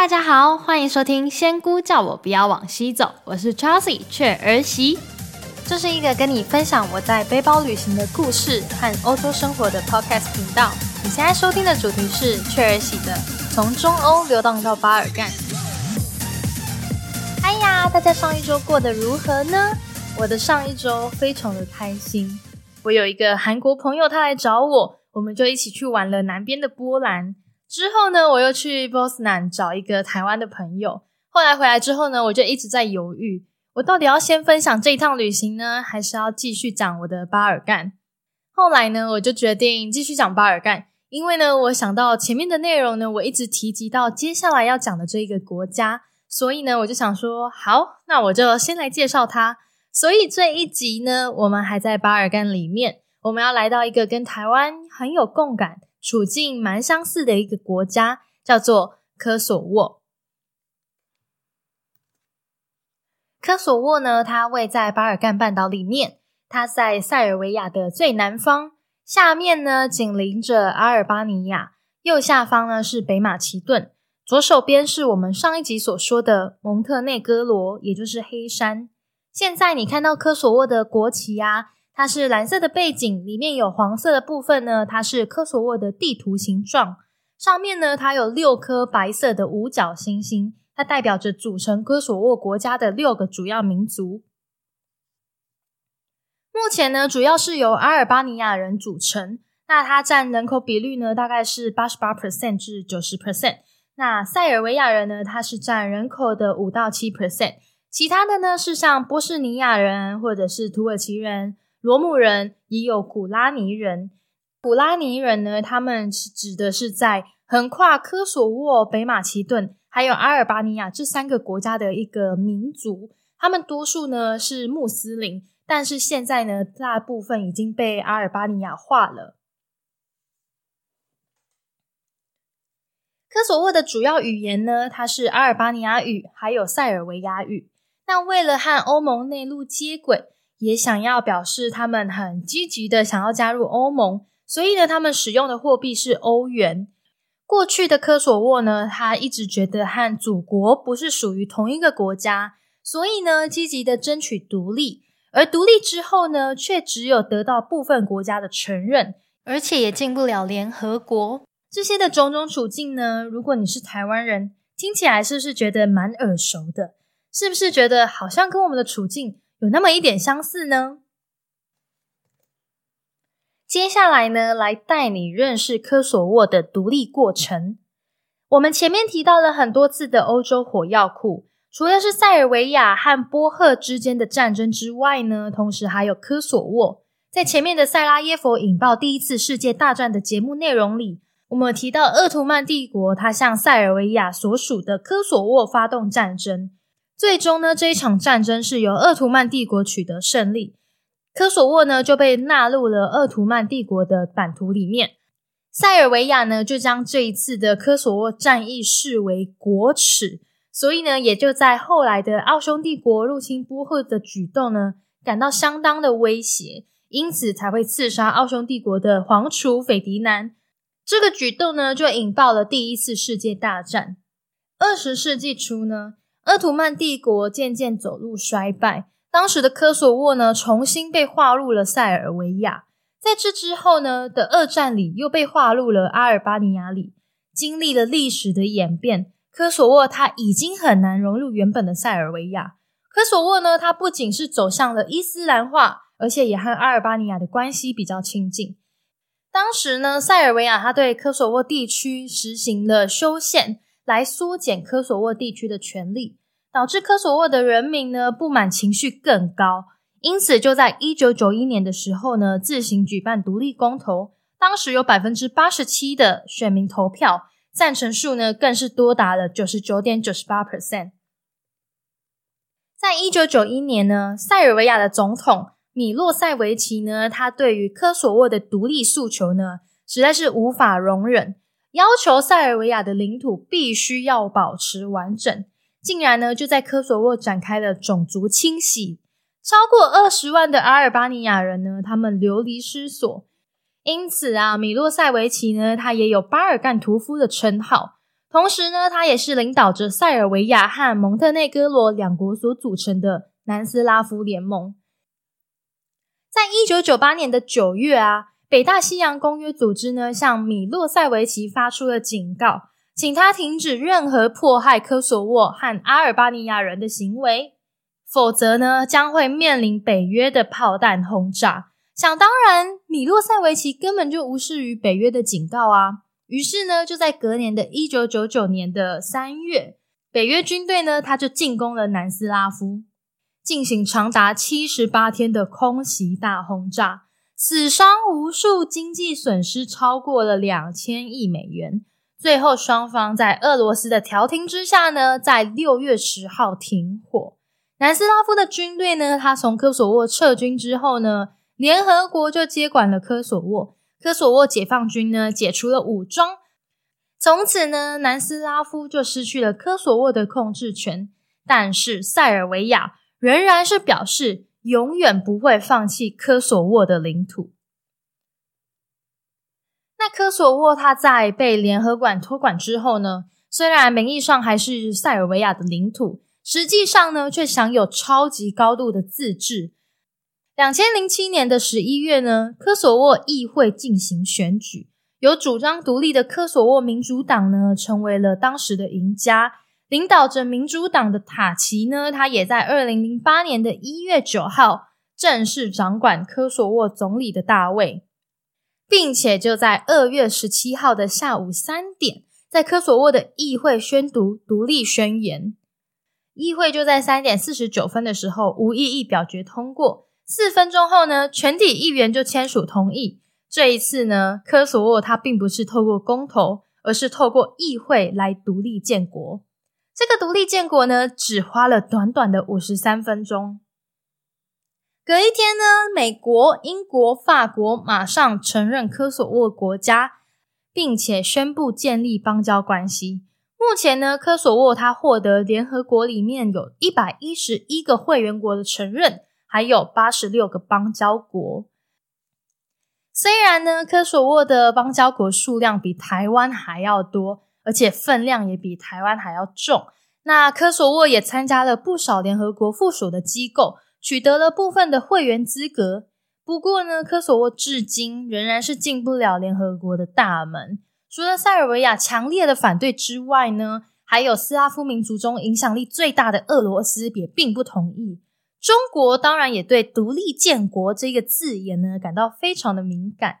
大家好，欢迎收听《仙姑叫我不要往西走》，我是 Chelsea 雀儿媳。这是一个跟你分享我在背包旅行的故事和欧洲生活的 podcast 频道。你现在收听的主题是雀儿媳的《从中欧流荡到巴尔干》。哎呀，大家上一周过得如何呢？我的上一周非常的开心。我有一个韩国朋友，他来找我，我们就一起去玩了南边的波兰。之后呢，我又去波斯南找一个台湾的朋友。后来回来之后呢，我就一直在犹豫，我到底要先分享这一趟旅行呢，还是要继续讲我的巴尔干？后来呢，我就决定继续讲巴尔干，因为呢，我想到前面的内容呢，我一直提及到接下来要讲的这一个国家，所以呢，我就想说，好，那我就先来介绍它。所以这一集呢，我们还在巴尔干里面，我们要来到一个跟台湾很有共感。处境蛮相似的一个国家，叫做科索沃。科索沃呢，它位在巴尔干半岛里面，它在塞尔维亚的最南方，下面呢紧邻着阿尔巴尼亚，右下方呢是北马其顿，左手边是我们上一集所说的蒙特内哥罗，也就是黑山。现在你看到科索沃的国旗啊。它是蓝色的背景，里面有黄色的部分呢。它是科索沃的地图形状，上面呢它有六颗白色的五角星星，它代表着组成科索沃国家的六个主要民族。目前呢，主要是由阿尔巴尼亚人组成，那它占人口比率呢大概是八十八 percent 至九十 percent。那塞尔维亚人呢，它是占人口的五到七 percent，其他的呢是像波士尼亚人或者是土耳其人。罗姆人也有古拉尼人，古拉尼人呢，他们是指的是在横跨科索沃、北马其顿还有阿尔巴尼亚这三个国家的一个民族。他们多数呢是穆斯林，但是现在呢，大部分已经被阿尔巴尼亚化了。科索沃的主要语言呢，它是阿尔巴尼亚语，还有塞尔维亚语。那为了和欧盟内陆接轨。也想要表示他们很积极的想要加入欧盟，所以呢，他们使用的货币是欧元。过去的科索沃呢，他一直觉得和祖国不是属于同一个国家，所以呢，积极的争取独立。而独立之后呢，却只有得到部分国家的承认，而且也进不了联合国。这些的种种处境呢，如果你是台湾人，听起来是不是觉得蛮耳熟的？是不是觉得好像跟我们的处境？有那么一点相似呢。接下来呢，来带你认识科索沃的独立过程。我们前面提到了很多次的欧洲火药库，除了是塞尔维亚和波赫之间的战争之外呢，同时还有科索沃。在前面的塞拉耶佛引爆第一次世界大战的节目内容里，我们提到鄂图曼帝国，它向塞尔维亚所属的科索沃发动战争。最终呢，这一场战争是由鄂图曼帝国取得胜利，科索沃呢就被纳入了鄂图曼帝国的版图里面。塞尔维亚呢就将这一次的科索沃战役视为国耻，所以呢也就在后来的奥匈帝国入侵波赫的举动呢感到相当的威胁，因此才会刺杀奥匈帝国的皇储斐迪南。这个举动呢就引爆了第一次世界大战。二十世纪初呢。鄂图曼帝国渐渐走入衰败，当时的科索沃呢，重新被划入了塞尔维亚。在这之后呢的二战里，又被划入了阿尔巴尼亚里。经历了历史的演变，科索沃它已经很难融入原本的塞尔维亚。科索沃呢，它不仅是走向了伊斯兰化，而且也和阿尔巴尼亚的关系比较亲近。当时呢，塞尔维亚它对科索沃地区实行了修宪。来缩减科索沃地区的权利，导致科索沃的人民呢不满情绪更高，因此就在一九九一年的时候呢，自行举办独立公投，当时有百分之八十七的选民投票，赞成数呢更是多达了九十九点九十八 percent。在一九九一年呢，塞尔维亚的总统米洛塞维奇呢，他对于科索沃的独立诉求呢，实在是无法容忍。要求塞尔维亚的领土必须要保持完整，竟然呢就在科索沃展开了种族清洗，超过二十万的阿尔巴尼亚人呢，他们流离失所。因此啊，米洛塞维奇呢，他也有巴尔干屠夫的称号。同时呢，他也是领导着塞尔维亚和蒙特内哥罗两国所组成的南斯拉夫联盟。在一九九八年的九月啊，北大西洋公约组织呢向米洛塞维奇发出了警告，请他停止任何迫害科索沃和阿尔巴尼亚人的行为，否则呢将会面临北约的炮弹轰炸。想当然，米洛塞维奇根本就无视于北约的警告啊。于是呢，就在隔年的一九九九年的三月，北约军队呢，他就进攻了南斯拉夫，进行长达七十八天的空袭大轰炸，死伤无数，经济损失超过了两千亿美元。最后，双方在俄罗斯的调停之下呢，在六月十号停火。南斯拉夫的军队呢，他从科索沃撤军之后呢，联合国就接管了科索沃。科索沃解放军呢解除了武装，从此呢南斯拉夫就失去了科索沃的控制权。但是塞尔维亚仍然是表示永远不会放弃科索沃的领土。那科索沃它在被联合管托管之后呢，虽然名义上还是塞尔维亚的领土，实际上呢却享有超级高度的自治。两千零七年的十一月呢，科索沃议会进行选举，有主张独立的科索沃民主党呢成为了当时的赢家。领导着民主党的塔奇呢，他也在二零零八年的一月九号正式掌管科索沃总理的大位，并且就在二月十七号的下午三点，在科索沃的议会宣读独立宣言。议会就在三点四十九分的时候无异议表决通过。四分钟后呢，全体议员就签署同意。这一次呢，科索沃它并不是透过公投，而是透过议会来独立建国。这个独立建国呢，只花了短短的五十三分钟。隔一天呢，美国、英国、法国马上承认科索沃国家，并且宣布建立邦交关系。目前呢，科索沃它获得联合国里面有一百一十一个会员国的承认。还有八十六个邦交国。虽然呢，科索沃的邦交国数量比台湾还要多，而且分量也比台湾还要重。那科索沃也参加了不少联合国附属的机构，取得了部分的会员资格。不过呢，科索沃至今仍然是进不了联合国的大门。除了塞尔维亚强烈的反对之外呢，还有斯拉夫民族中影响力最大的俄罗斯也并不同意。中国当然也对“独立建国”这个字眼呢感到非常的敏感。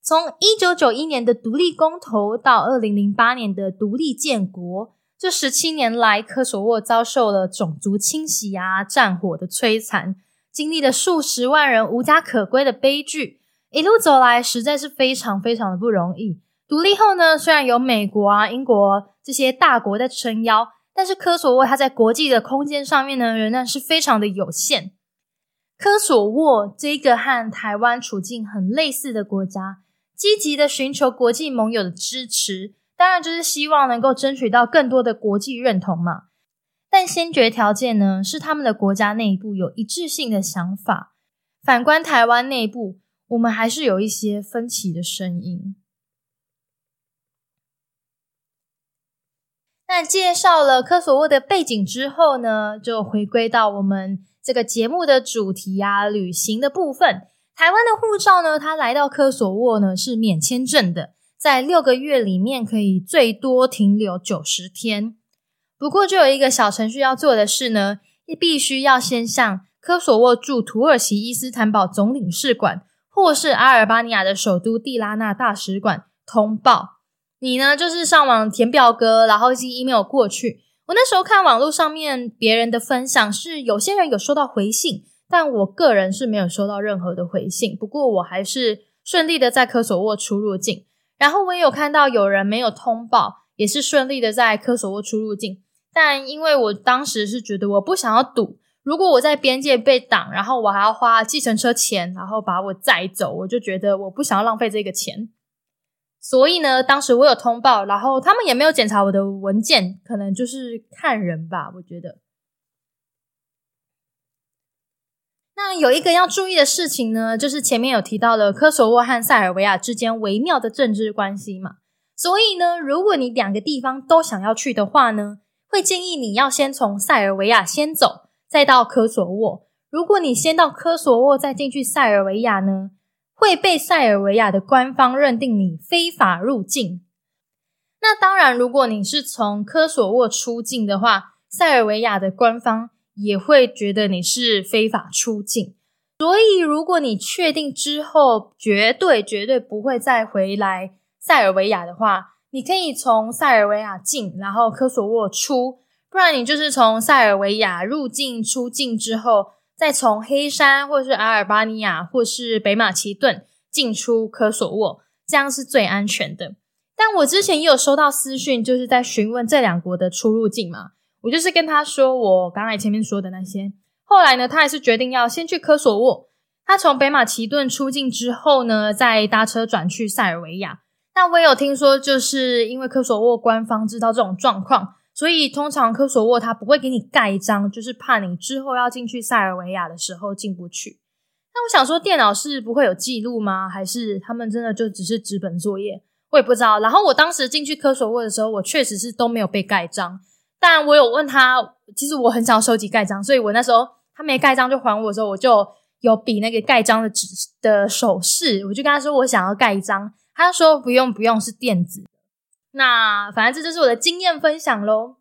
从一九九一年的独立公投到二零零八年的独立建国，这十七年来，科索沃遭受了种族清洗啊、战火的摧残，经历了数十万人无家可归的悲剧，一路走来实在是非常非常的不容易。独立后呢，虽然有美国啊、英国这些大国在撑腰。但是科索沃它在国际的空间上面呢，仍然是非常的有限。科索沃这个和台湾处境很类似的国家，积极的寻求国际盟友的支持，当然就是希望能够争取到更多的国际认同嘛。但先决条件呢，是他们的国家内部有一致性的想法。反观台湾内部，我们还是有一些分歧的声音。那介绍了科索沃的背景之后呢，就回归到我们这个节目的主题啊，旅行的部分。台湾的护照呢，它来到科索沃呢是免签证的，在六个月里面可以最多停留九十天。不过就有一个小程序要做的事呢，必须要先向科索沃驻土耳其伊斯坦堡总领事馆或是阿尔巴尼亚的首都蒂拉纳大使馆通报。你呢，就是上网填表格，然后寄 email 过去。我那时候看网络上面别人的分享，是有些人有收到回信，但我个人是没有收到任何的回信。不过我还是顺利的在科索沃出入境。然后我也有看到有人没有通报，也是顺利的在科索沃出入境。但因为我当时是觉得我不想要赌，如果我在边界被挡，然后我还要花计程车钱，然后把我载走，我就觉得我不想要浪费这个钱。所以呢，当时我有通报，然后他们也没有检查我的文件，可能就是看人吧。我觉得，那有一个要注意的事情呢，就是前面有提到了科索沃和塞尔维亚之间微妙的政治关系嘛，所以呢，如果你两个地方都想要去的话呢，会建议你要先从塞尔维亚先走，再到科索沃。如果你先到科索沃再进去塞尔维亚呢，会被塞尔维亚的官方认定你非法入境。那当然，如果你是从科索沃出境的话，塞尔维亚的官方也会觉得你是非法出境。所以，如果你确定之后绝对绝对不会再回来塞尔维亚的话，你可以从塞尔维亚进，然后科索沃出；不然你就是从塞尔维亚入境、出境之后。再从黑山，或是阿尔巴尼亚，或是北马其顿进出科索沃，这样是最安全的。但我之前也有收到私讯，就是在询问这两国的出入境嘛。我就是跟他说，我刚才前面说的那些。后来呢，他还是决定要先去科索沃。他从北马其顿出境之后呢，再搭车转去塞尔维亚。那我也有听说，就是因为科索沃官方知道这种状况。所以，通常科索沃他不会给你盖章，就是怕你之后要进去塞尔维亚的时候进不去。那我想说，电脑是不会有记录吗？还是他们真的就只是纸本作业？我也不知道。然后我当时进去科索沃的时候，我确实是都没有被盖章。但我有问他，其实我很想要收集盖章，所以我那时候他没盖章就还我的时候，我就有比那个盖章的纸的手势，我就跟他说我想要盖章，他说不用不用，是电子。那反正这就是我的经验分享喽。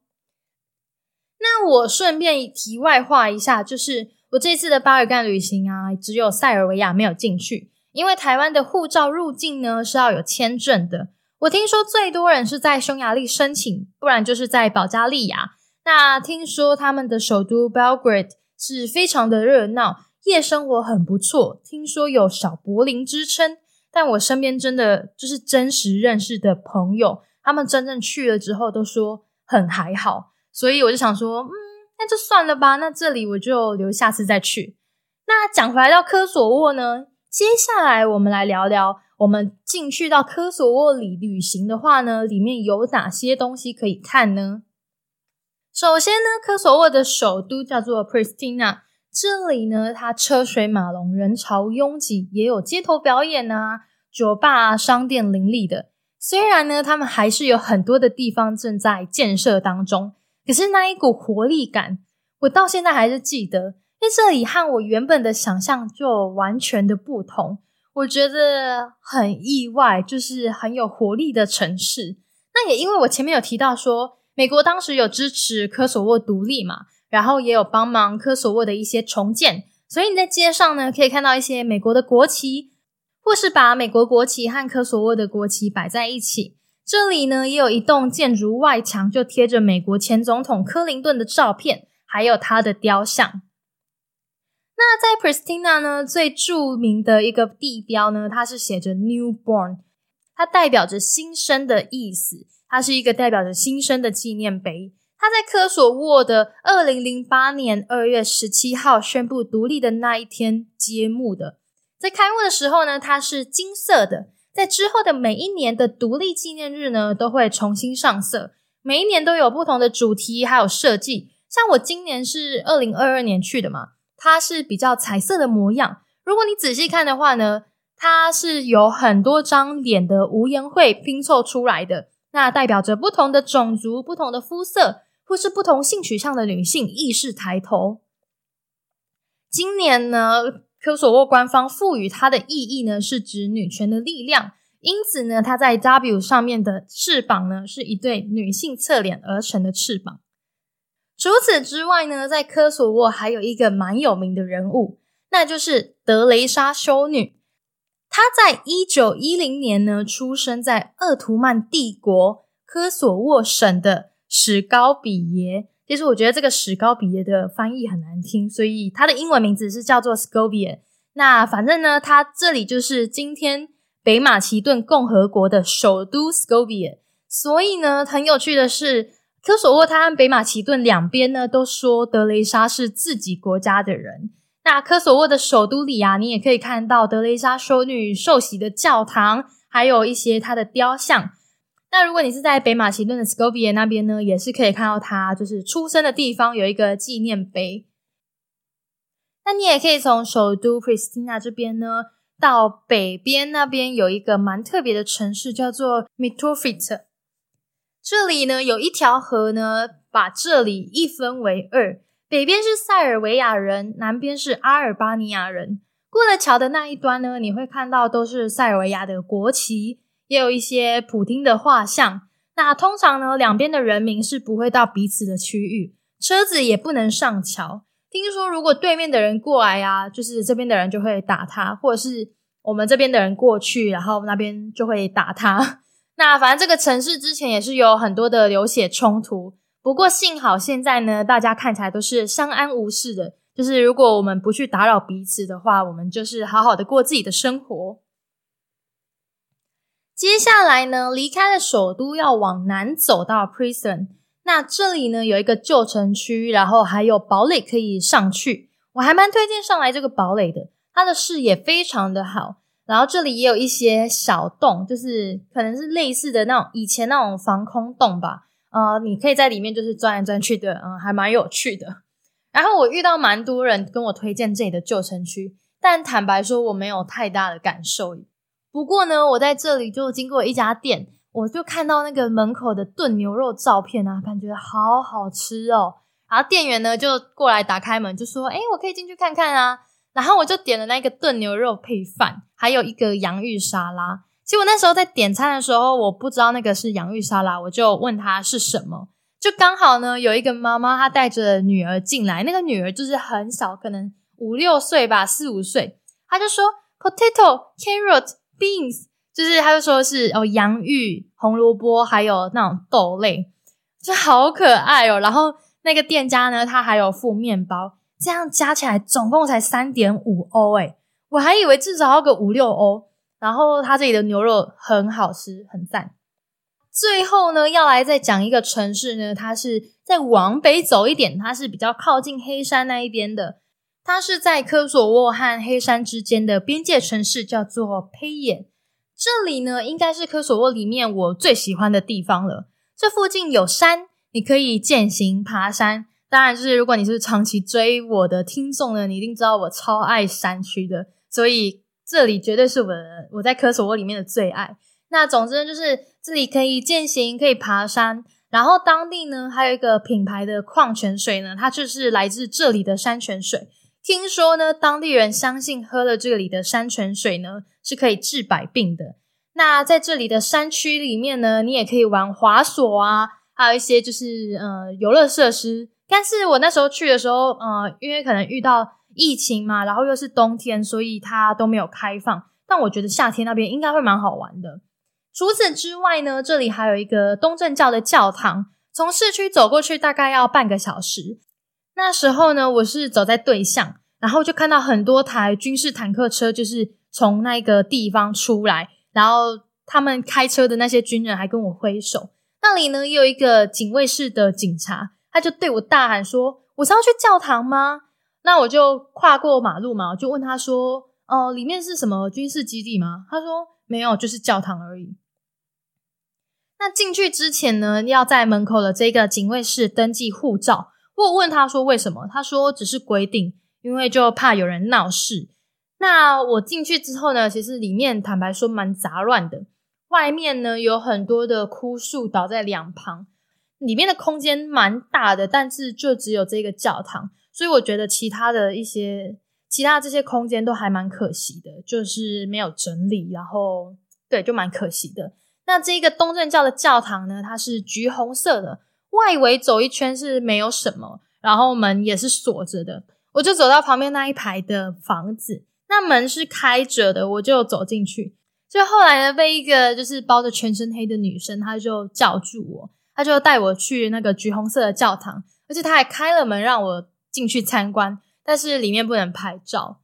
那我顺便题外话一下，就是我这次的巴尔干旅行啊，只有塞尔维亚没有进去，因为台湾的护照入境呢是要有签证的。我听说最多人是在匈牙利申请，不然就是在保加利亚。那听说他们的首都 Belgrade 是非常的热闹，夜生活很不错，听说有小柏林之称。但我身边真的就是真实认识的朋友。他们真正去了之后都说很还好，所以我就想说，嗯，那就算了吧。那这里我就留下次再去。那讲回来到科索沃呢，接下来我们来聊聊，我们进去到科索沃里旅行的话呢，里面有哪些东西可以看呢？首先呢，科索沃的首都叫做 Pristina，这里呢它车水马龙，人潮拥挤，也有街头表演啊，酒吧、啊商店林立的。虽然呢，他们还是有很多的地方正在建设当中，可是那一股活力感，我到现在还是记得。因为这里和我原本的想象就完全的不同，我觉得很意外，就是很有活力的城市。那也因为我前面有提到说，美国当时有支持科索沃独立嘛，然后也有帮忙科索沃的一些重建，所以你在街上呢，可以看到一些美国的国旗。或是把美国国旗和科索沃的国旗摆在一起，这里呢也有一栋建筑外墙就贴着美国前总统克林顿的照片，还有他的雕像。那在 Pristina 呢，最著名的一个地标呢，它是写着 Newborn，它代表着新生的意思，它是一个代表着新生的纪念碑。它在科索沃的二零零八年二月十七号宣布独立的那一天揭幕的。在开幕的时候呢，它是金色的。在之后的每一年的独立纪念日呢，都会重新上色。每一年都有不同的主题，还有设计。像我今年是二零二二年去的嘛，它是比较彩色的模样。如果你仔细看的话呢，它是有很多张脸的无颜会拼凑出来的，那代表着不同的种族、不同的肤色，或是不同性取向的女性意识抬头。今年呢？科索沃官方赋予它的意义呢，是指女权的力量。因此呢，它在 W 上面的翅膀呢，是一对女性侧脸而成的翅膀。除此之外呢，在科索沃还有一个蛮有名的人物，那就是德雷莎修女。她在一九一零年呢，出生在鄂图曼帝国科索沃省的史高比耶。其实我觉得这个史高比耶的翻译很难听，所以它的英文名字是叫做 Skopje。那反正呢，它这里就是今天北马其顿共和国的首都 Skopje。所以呢，很有趣的是，科索沃它和北马其顿两边呢都说德雷莎是自己国家的人。那科索沃的首都里啊，你也可以看到德雷莎修女受洗的教堂，还有一些她的雕像。那如果你是在北马其顿的 Skopje 那边呢，也是可以看到他就是出生的地方有一个纪念碑。那你也可以从首都 Pristina 这边呢，到北边那边有一个蛮特别的城市，叫做 m i t o f i t 这里呢有一条河呢，把这里一分为二，北边是塞尔维亚人，南边是阿尔巴尼亚人。过了桥的那一端呢，你会看到都是塞尔维亚的国旗，也有一些普丁的画像。那通常呢，两边的人民是不会到彼此的区域，车子也不能上桥。听说如果对面的人过来呀，就是这边的人就会打他，或者是我们这边的人过去，然后那边就会打他。那反正这个城市之前也是有很多的流血冲突，不过幸好现在呢，大家看起来都是相安无事的。就是如果我们不去打扰彼此的话，我们就是好好的过自己的生活。接下来呢，离开了首都，要往南走到 Prison。那这里呢有一个旧城区，然后还有堡垒可以上去。我还蛮推荐上来这个堡垒的，它的视野非常的好。然后这里也有一些小洞，就是可能是类似的那种以前那种防空洞吧。呃，你可以在里面就是钻来钻去的，嗯，还蛮有趣的。然后我遇到蛮多人跟我推荐这里的旧城区，但坦白说我没有太大的感受。不过呢，我在这里就经过一家店，我就看到那个门口的炖牛肉照片啊，感觉好好吃哦。然后店员呢就过来打开门，就说：“哎，我可以进去看看啊。”然后我就点了那个炖牛肉配饭，还有一个洋芋沙拉。其实我那时候在点餐的时候，我不知道那个是洋芋沙拉，我就问他是什么。就刚好呢，有一个妈妈她带着女儿进来，那个女儿就是很小，可能五六岁吧，四五岁。她就说 potato carrot beans，就是她就说是哦洋芋、红萝卜还有那种豆类，就好可爱哦。然后那个店家呢，他还有附面包，这样加起来总共才三点五欧诶，我还以为至少要个五六欧。然后他这里的牛肉很好吃，很赞。最后呢，要来再讲一个城市呢，它是在往北走一点，它是比较靠近黑山那一边的。它是在科索沃和黑山之间的边界城市，叫做佩眼。这里呢，应该是科索沃里面我最喜欢的地方了。这附近有山，你可以践行爬山。当然，就是如果你是长期追我的听众呢，你一定知道我超爱山区的，所以这里绝对是我的我在科索沃里面的最爱。那总之呢就是。这里可以践行，可以爬山，然后当地呢还有一个品牌的矿泉水呢，它就是来自这里的山泉水。听说呢，当地人相信喝了这里的山泉水呢是可以治百病的。那在这里的山区里面呢，你也可以玩滑索啊，还有一些就是呃游乐设施。但是我那时候去的时候，呃，因为可能遇到疫情嘛，然后又是冬天，所以它都没有开放。但我觉得夏天那边应该会蛮好玩的。除此之外呢，这里还有一个东正教的教堂，从市区走过去大概要半个小时。那时候呢，我是走在对向，然后就看到很多台军事坦克车，就是从那个地方出来，然后他们开车的那些军人还跟我挥手。那里呢，也有一个警卫室的警察，他就对我大喊说：“我是要去教堂吗？”那我就跨过马路嘛，我就问他说：“哦，里面是什么军事基地吗？”他说：“没有，就是教堂而已。”那进去之前呢，要在门口的这个警卫室登记护照。我问他说为什么，他说只是规定，因为就怕有人闹事。那我进去之后呢，其实里面坦白说蛮杂乱的。外面呢有很多的枯树倒在两旁，里面的空间蛮大的，但是就只有这个教堂，所以我觉得其他的一些其他这些空间都还蛮可惜的，就是没有整理，然后对，就蛮可惜的。那这个东正教的教堂呢，它是橘红色的，外围走一圈是没有什么，然后门也是锁着的。我就走到旁边那一排的房子，那门是开着的，我就走进去。就后来呢，被一个就是包着全身黑的女生，她就叫住我，他就带我去那个橘红色的教堂，而且他还开了门让我进去参观，但是里面不能拍照。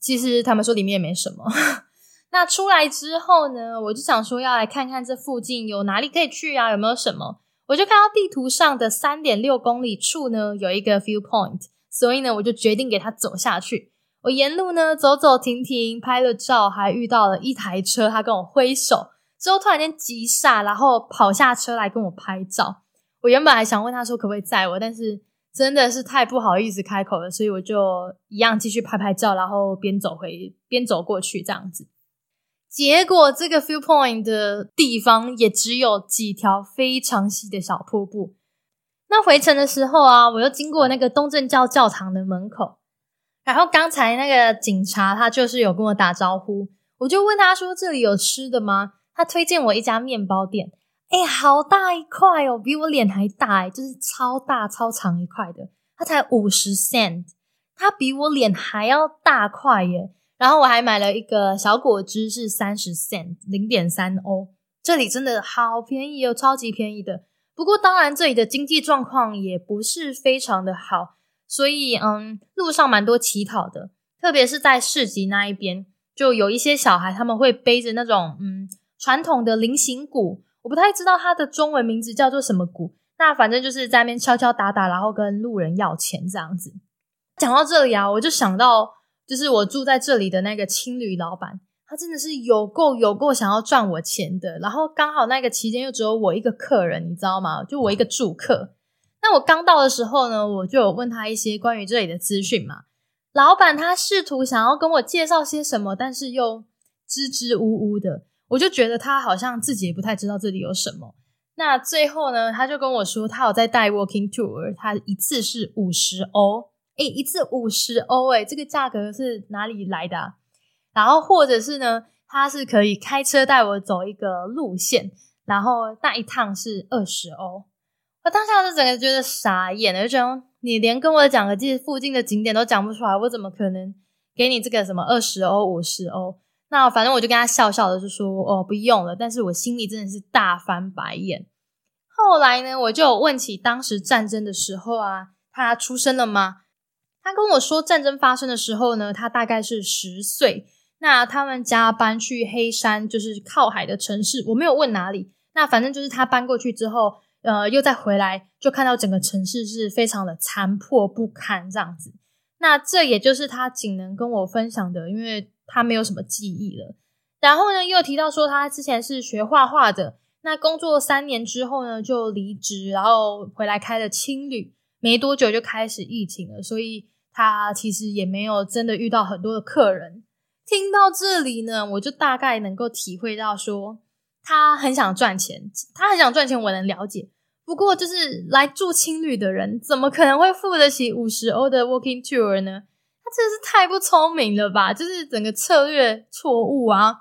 其实他们说里面也没什么。那出来之后呢，我就想说要来看看这附近有哪里可以去啊，有没有什么？我就看到地图上的三点六公里处呢有一个 viewpoint，所以呢我就决定给他走下去。我沿路呢走走停停，拍了照，还遇到了一台车，他跟我挥手，之后突然间急刹，然后跑下车来跟我拍照。我原本还想问他说可不可以载我，但是真的是太不好意思开口了，所以我就一样继续拍拍照，然后边走回边走过去这样子。结果这个 view point 的地方也只有几条非常细的小瀑布。那回程的时候啊，我又经过那个东正教教堂的门口，然后刚才那个警察他就是有跟我打招呼，我就问他说：“这里有吃的吗？”他推荐我一家面包店。哎，好大一块哦，比我脸还大哎，就是超大超长一块的，它才五十 cent，它比我脸还要大块耶。然后我还买了一个小果汁，是三十 cent，零点三欧。这里真的好便宜哦，超级便宜的。不过当然，这里的经济状况也不是非常的好，所以嗯，路上蛮多乞讨的，特别是在市集那一边，就有一些小孩他们会背着那种嗯传统的菱形鼓。我不太知道它的中文名字叫做什么鼓，那反正就是在那边敲敲打打，然后跟路人要钱这样子。讲到这里啊，我就想到，就是我住在这里的那个青旅老板，他真的是有够有够想要赚我钱的。然后刚好那个期间又只有我一个客人，你知道吗？就我一个住客。那我刚到的时候呢，我就有问他一些关于这里的资讯嘛。老板他试图想要跟我介绍些什么，但是又支支吾吾的。我就觉得他好像自己也不太知道这里有什么。那最后呢，他就跟我说，他有在带 walking tour，他一次是五十欧，诶，一次五十欧，诶，这个价格是哪里来的？然后或者是呢，他是可以开车带我走一个路线，然后那一趟是二十欧。我当下就整个觉得傻眼了，就觉得你连跟我讲个这附近的景点都讲不出来，我怎么可能给你这个什么二十欧、五十欧？那反正我就跟他笑笑的，就说哦不用了。但是我心里真的是大翻白眼。后来呢，我就问起当时战争的时候啊，他出生了吗？他跟我说，战争发生的时候呢，他大概是十岁。那他们家搬去黑山，就是靠海的城市。我没有问哪里。那反正就是他搬过去之后，呃，又再回来，就看到整个城市是非常的残破不堪这样子。那这也就是他仅能跟我分享的，因为。他没有什么记忆了，然后呢，又提到说他之前是学画画的，那工作三年之后呢，就离职，然后回来开了青旅，没多久就开始疫情了，所以他其实也没有真的遇到很多的客人。听到这里呢，我就大概能够体会到说他很想赚钱，他很想赚钱，我能了解。不过就是来住青旅的人，怎么可能会付得起五十欧的 walking tour 呢？真是太不聪明了吧！就是整个策略错误啊。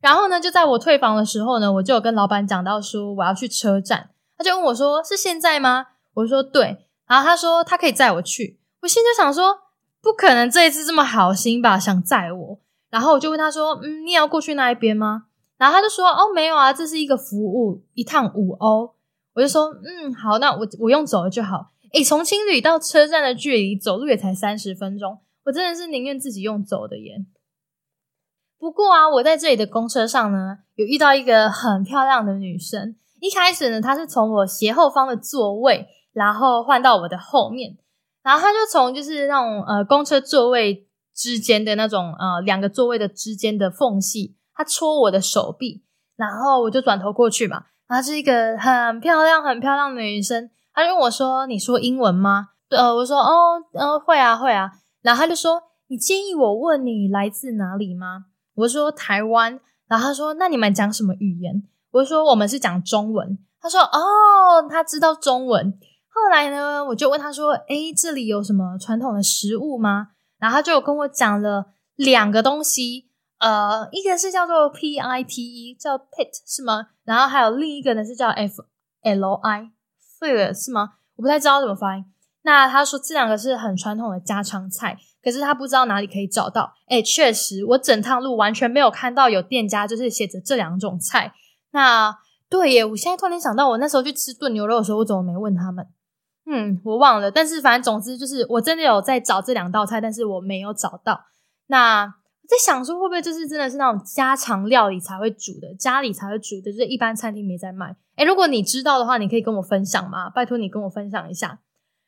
然后呢，就在我退房的时候呢，我就有跟老板讲到说我要去车站，他就问我说：“是现在吗？”我说：“对。”然后他说他可以载我去。我心就想说，不可能这一次这么好心吧，想载我。然后我就问他说：“嗯，你也要过去那一边吗？”然后他就说：“哦，没有啊，这是一个服务，一趟五欧。”我就说：“嗯，好，那我我用走了就好。”诶，从青旅到车站的距离，走路也才三十分钟。我真的是宁愿自己用走的耶。不过啊，我在这里的公车上呢，有遇到一个很漂亮的女生。一开始呢，她是从我斜后方的座位，然后换到我的后面，然后她就从就是那种呃公车座位之间的那种呃两个座位的之间的缝隙，她戳我的手臂，然后我就转头过去嘛。然后是一个很漂亮、很漂亮的女生，她就问我说：“你说英文吗？”呃，我说：“哦，呃，会啊，会啊。”然后他就说：“你介意我问你来自哪里吗？”我说：“台湾。”然后他说：“那你们讲什么语言？”我说：“我们是讲中文。”他说：“哦，他知道中文。”后来呢，我就问他说：“诶，这里有什么传统的食物吗？”然后他就跟我讲了两个东西，呃，一个是叫做 P I T E，叫 Pit 是吗？然后还有另一个呢是叫 F L I Fil 是吗？我不太知道怎么发音。那他说这两个是很传统的家常菜，可是他不知道哪里可以找到。哎，确实，我整趟路完全没有看到有店家就是写着这两种菜。那对耶，我现在突然想到，我那时候去吃炖牛肉的时候，我怎么没问他们？嗯，我忘了。但是反正总之就是，我真的有在找这两道菜，但是我没有找到。那我在想说，会不会就是真的是那种家常料理才会煮的，家里才会煮的，就是一般餐厅没在卖。哎，如果你知道的话，你可以跟我分享吗？拜托你跟我分享一下。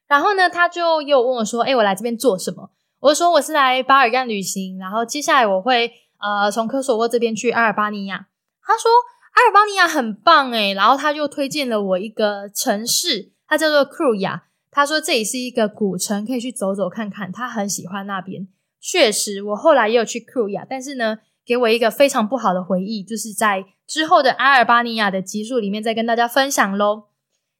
然后呢，他就又问我说：“哎，我来这边做什么？”我说：“我是来巴尔干旅行，然后接下来我会呃从科索沃这边去阿尔巴尼亚。”他说：“阿尔巴尼亚很棒诶。然后他就推荐了我一个城市，它叫做库鲁亚，他说这里是一个古城，可以去走走看看，他很喜欢那边。确实，我后来也有去克鲁亚，但是呢，给我一个非常不好的回忆，就是在之后的阿尔巴尼亚的集数里面再跟大家分享喽。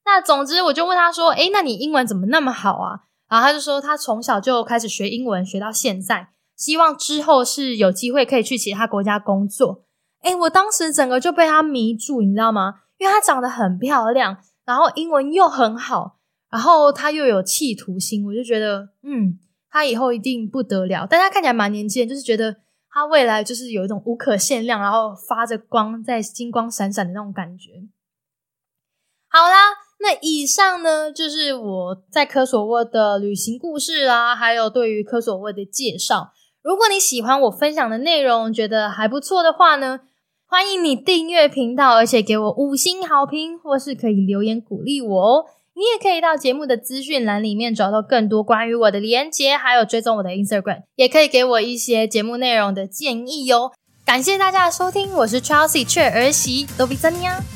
那总之，我就问他说：“诶，那你英文怎么那么好啊？”然后他就说他从小就开始学英文，学到现在，希望之后是有机会可以去其他国家工作。诶，我当时整个就被他迷住，你知道吗？因为他长得很漂亮，然后英文又很好，然后他又有企图心，我就觉得，嗯。他以后一定不得了，但他看起来蛮年轻，就是觉得他未来就是有一种无可限量，然后发着光，在金光闪闪的那种感觉。好啦，那以上呢就是我在科索沃的旅行故事啦，还有对于科索沃的介绍。如果你喜欢我分享的内容，觉得还不错的话呢，欢迎你订阅频道，而且给我五星好评，或是可以留言鼓励我哦。你也可以到节目的资讯栏里面找到更多关于我的连接，还有追踪我的 Instagram，也可以给我一些节目内容的建议哟。感谢大家的收听，我是 Chelsea 雀儿媳，多比森尼啊。